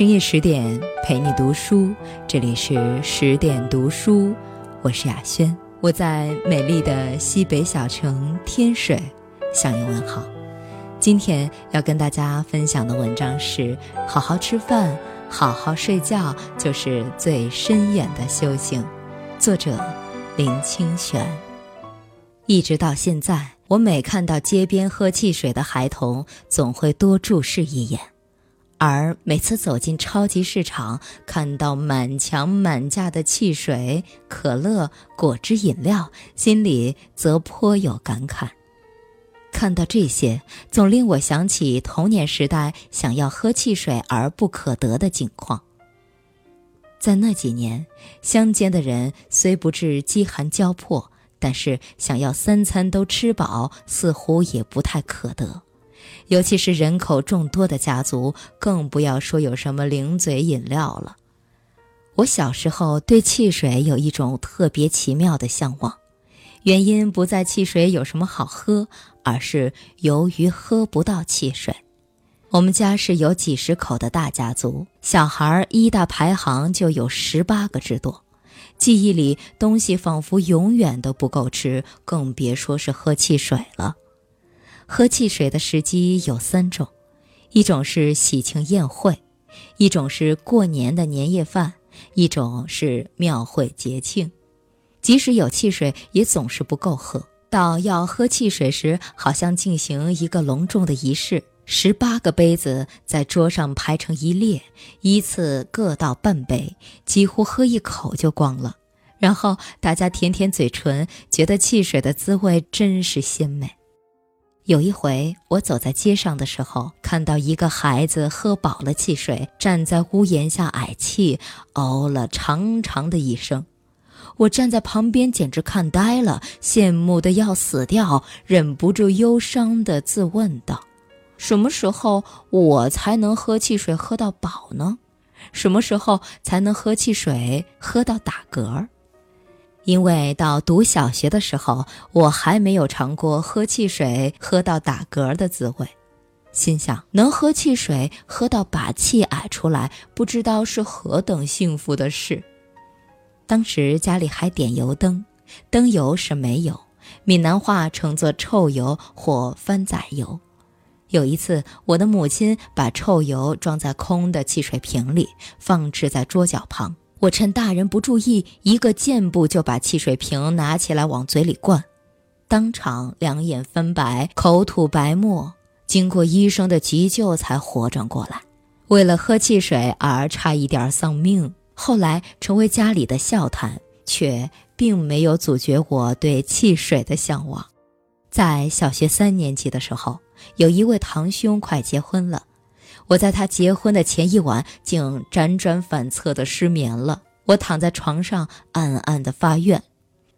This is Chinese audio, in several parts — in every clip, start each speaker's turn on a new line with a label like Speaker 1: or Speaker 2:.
Speaker 1: 深夜十点陪你读书，这里是十点读书，我是雅轩，我在美丽的西北小城天水向你问好。今天要跟大家分享的文章是：好好吃饭，好好睡觉，就是最深远的修行。作者林清玄。一直到现在，我每看到街边喝汽水的孩童，总会多注视一眼。而每次走进超级市场，看到满墙满架的汽水、可乐、果汁饮料，心里则颇有感慨。看到这些，总令我想起童年时代想要喝汽水而不可得的境况。在那几年，乡间的人虽不至饥寒交迫，但是想要三餐都吃饱，似乎也不太可得。尤其是人口众多的家族，更不要说有什么零嘴饮料了。我小时候对汽水有一种特别奇妙的向往，原因不在汽水有什么好喝，而是由于喝不到汽水。我们家是有几十口的大家族，小孩一大排行就有十八个之多，记忆里东西仿佛永远都不够吃，更别说是喝汽水了。喝汽水的时机有三种，一种是喜庆宴会，一种是过年的年夜饭，一种是庙会节庆。即使有汽水，也总是不够喝。到要喝汽水时，好像进行一个隆重的仪式，十八个杯子在桌上排成一列，依次各倒半杯，几乎喝一口就光了。然后大家舔舔嘴唇，觉得汽水的滋味真是鲜美。有一回，我走在街上的时候，看到一个孩子喝饱了汽水，站在屋檐下嗳气，哦了长长的一声。我站在旁边，简直看呆了，羡慕的要死掉，忍不住忧伤的自问道：“什么时候我才能喝汽水喝到饱呢？什么时候才能喝汽水喝到打嗝？”因为到读小学的时候，我还没有尝过喝汽水喝到打嗝的滋味，心想能喝汽水喝到把气矮出来，不知道是何等幸福的事。当时家里还点油灯，灯油是煤油，闽南话称作臭油或番仔油。有一次，我的母亲把臭油装在空的汽水瓶里，放置在桌角旁。我趁大人不注意，一个箭步就把汽水瓶拿起来往嘴里灌，当场两眼翻白，口吐白沫，经过医生的急救才活转过来。为了喝汽水而差一点丧命，后来成为家里的笑谈，却并没有阻绝我对汽水的向往。在小学三年级的时候，有一位堂兄快结婚了。我在他结婚的前一晚，竟辗转反侧的失眠了。我躺在床上，暗暗的发愿，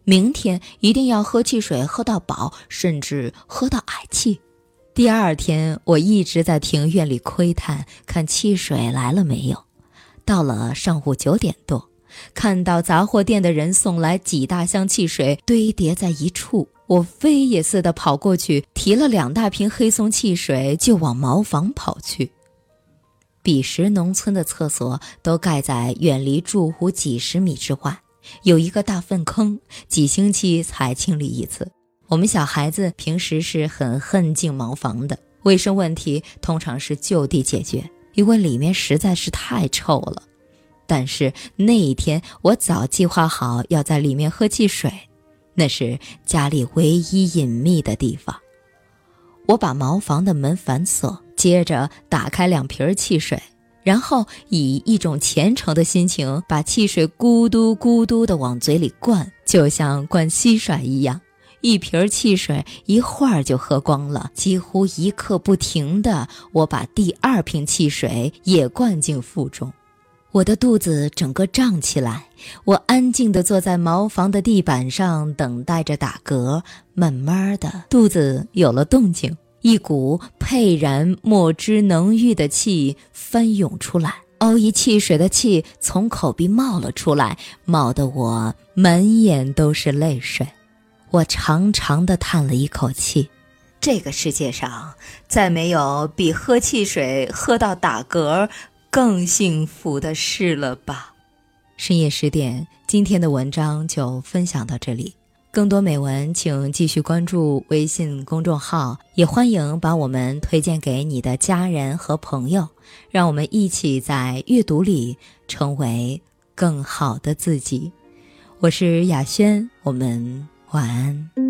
Speaker 1: 明天一定要喝汽水，喝到饱，甚至喝到矮气。第二天，我一直在庭院里窥探，看汽水来了没有。到了上午九点多，看到杂货店的人送来几大箱汽水，堆叠在一处，我飞也似的跑过去，提了两大瓶黑松汽水，就往茅房跑去。彼时，农村的厕所都盖在远离住户几十米之外，有一个大粪坑，几星期才清理一次。我们小孩子平时是很恨进茅房的，卫生问题通常是就地解决，因为里面实在是太臭了。但是那一天，我早计划好要在里面喝汽水，那是家里唯一隐秘的地方。我把茅房的门反锁。接着打开两瓶汽水，然后以一种虔诚的心情把汽水咕嘟咕嘟地往嘴里灌，就像灌蟋蟀一样。一瓶汽水一会儿就喝光了，几乎一刻不停的，我把第二瓶汽水也灌进腹中，我的肚子整个胀起来。我安静地坐在茅房的地板上，等待着打嗝。慢慢的，肚子有了动静。一股沛然莫之能御的气翻涌出来，熬一汽水的气从口鼻冒了出来，冒得我满眼都是泪水。我长长的叹了一口气，这个世界上再没有比喝汽水喝到打嗝更幸福的事了吧？深夜十点，今天的文章就分享到这里。更多美文，请继续关注微信公众号，也欢迎把我们推荐给你的家人和朋友，让我们一起在阅读里成为更好的自己。我是雅轩，我们晚安。